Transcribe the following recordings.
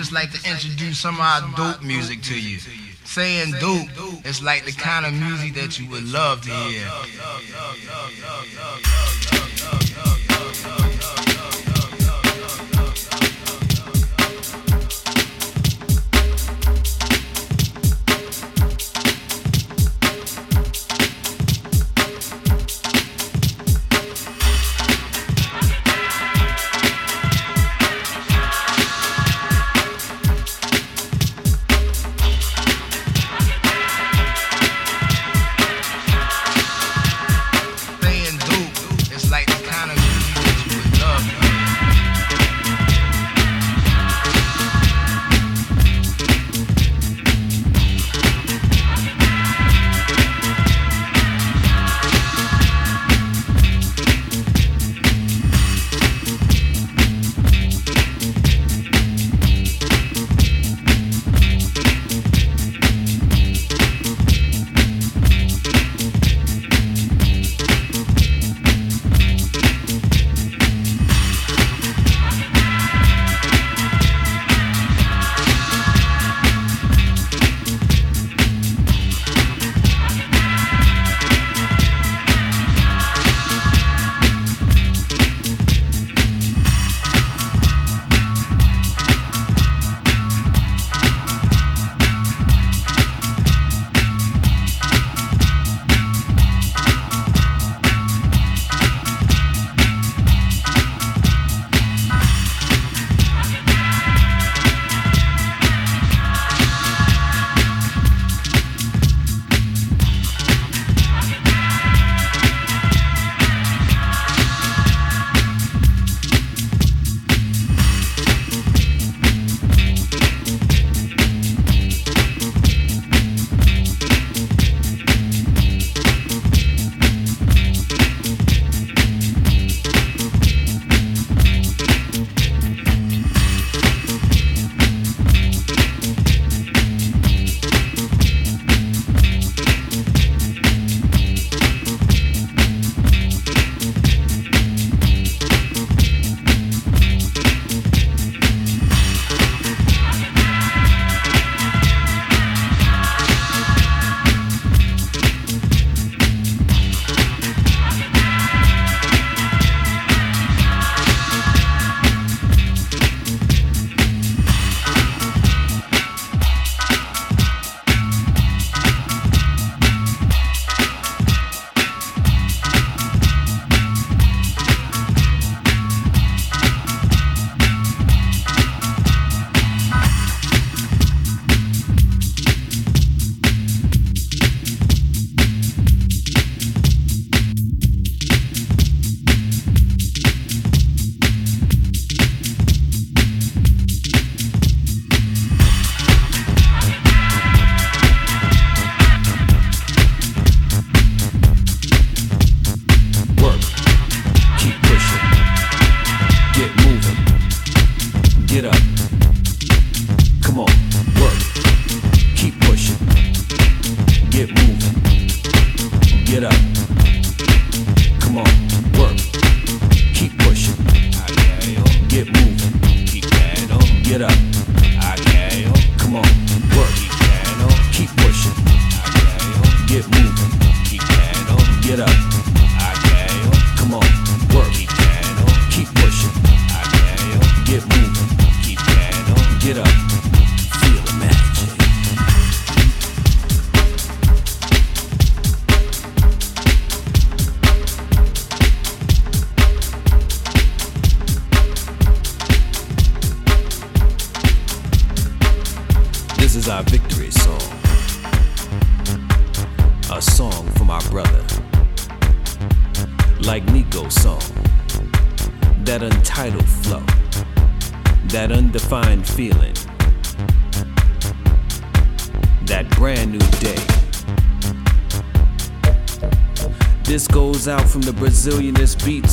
just like to introduce some of our dope music to you. Saying dope is like the kind of music that you would love to hear.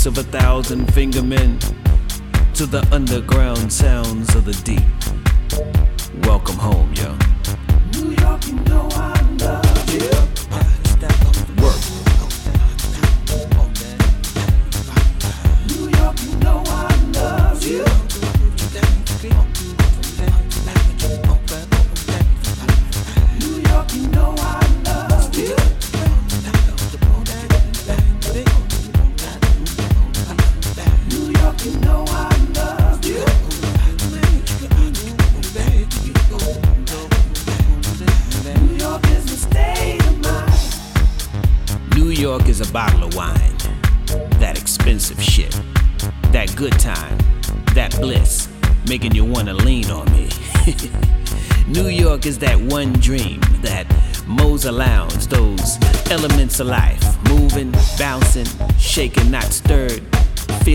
of a thousand fingermen to the underground sounds of the deep.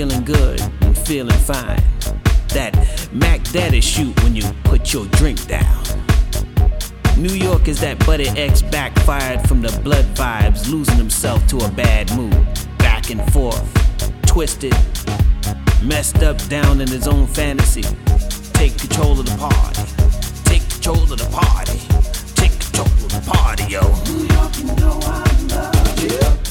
feeling good and feeling fine. That Mac Daddy shoot when you put your drink down. New York is that Buddy X backfired from the blood vibes, losing himself to a bad mood. Back and forth, twisted, messed up down in his own fantasy. Take control of the party. Take control of the party. Take control of the party, yo. New York, you know I love you.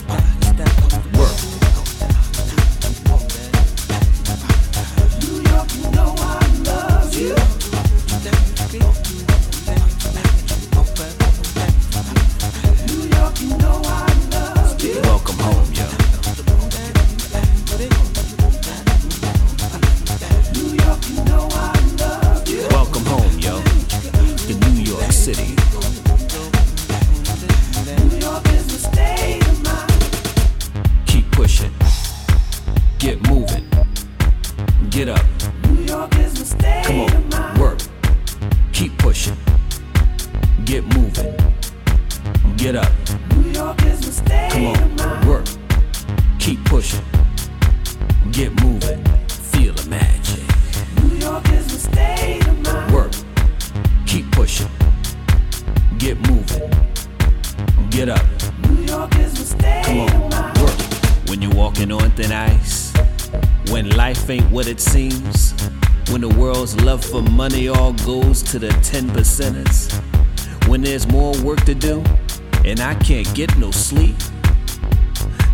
can't get no sleep.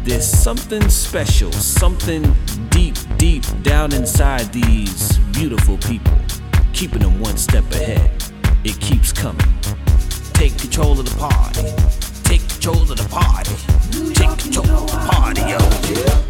There's something special, something deep, deep down inside these beautiful people, keeping them one step ahead. It keeps coming. Take control of the party. Take control of the party. Take control of the party, yo.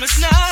promise not.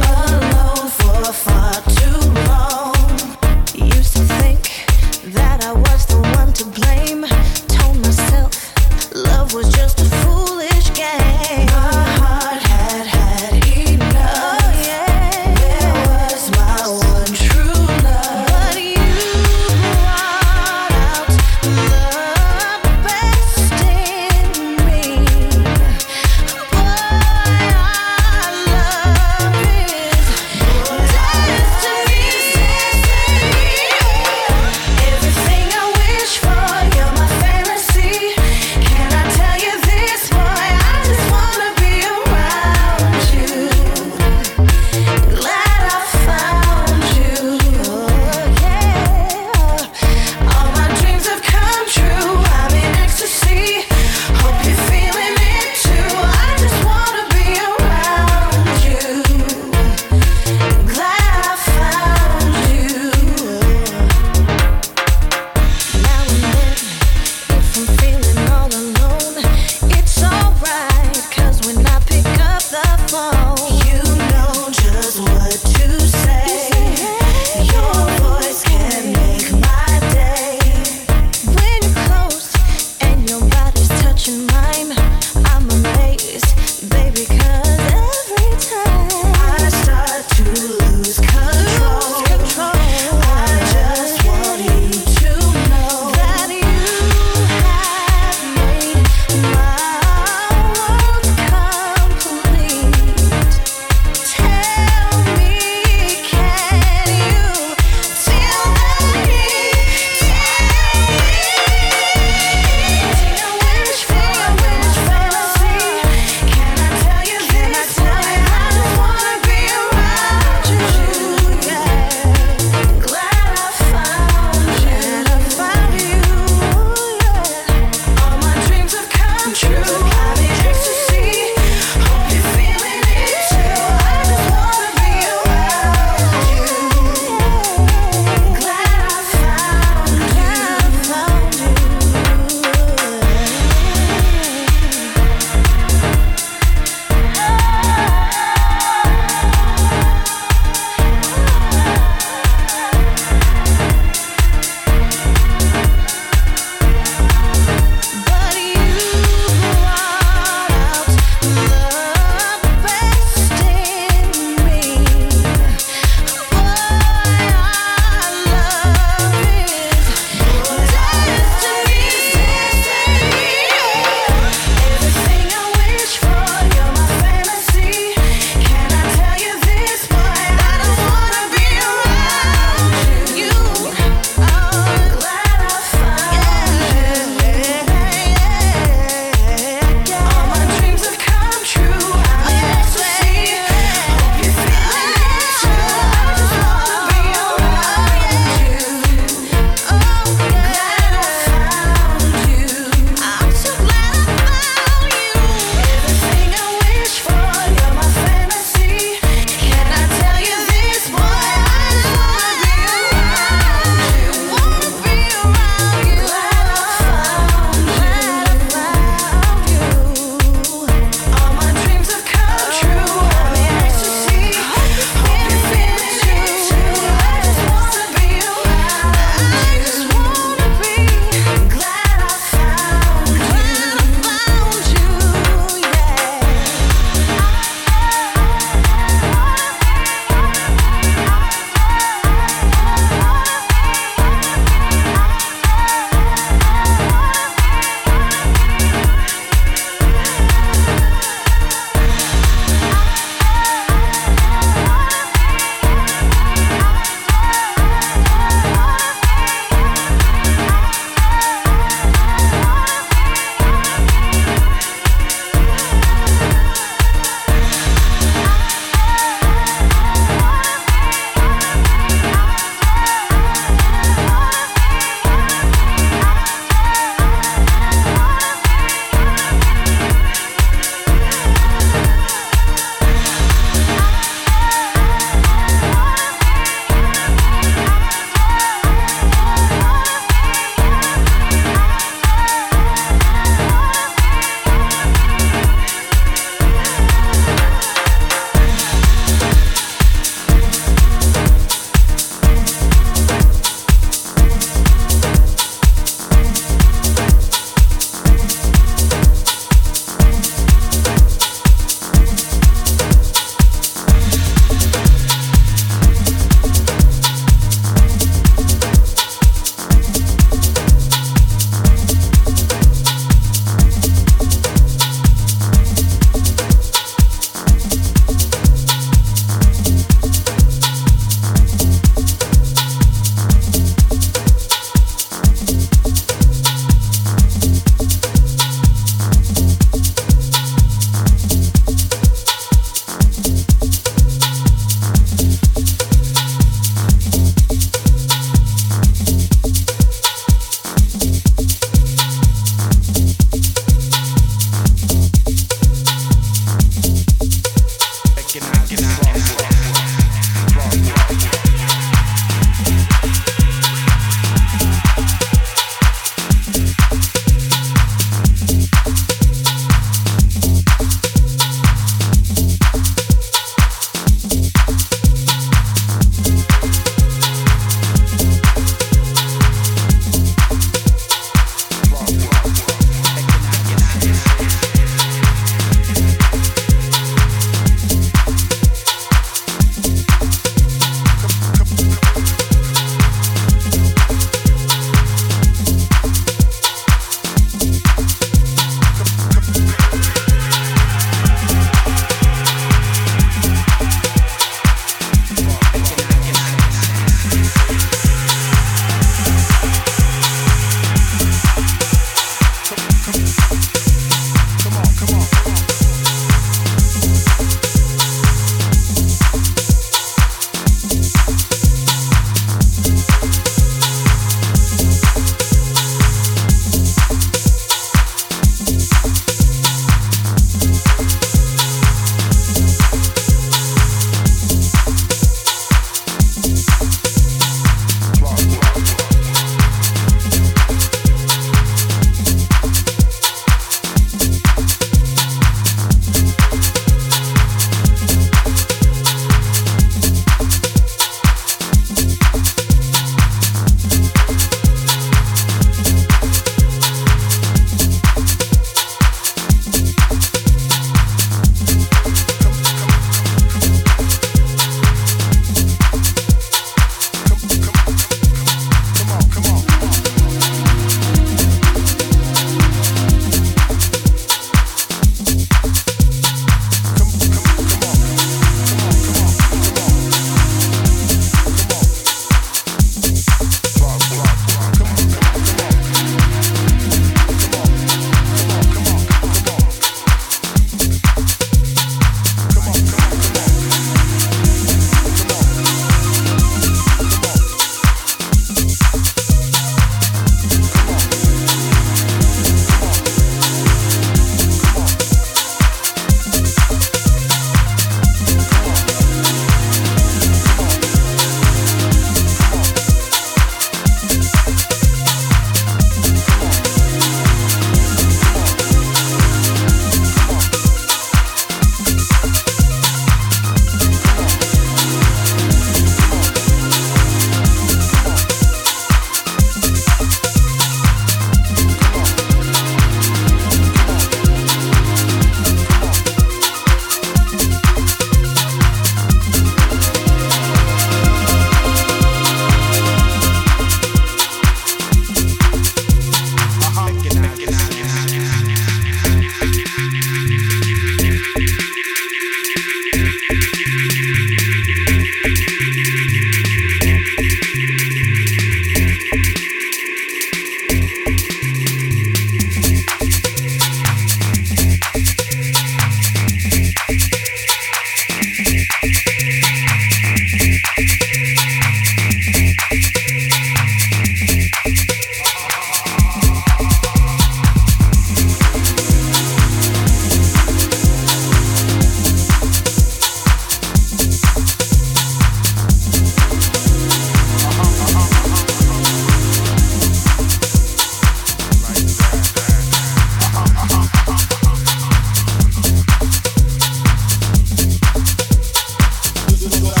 Tú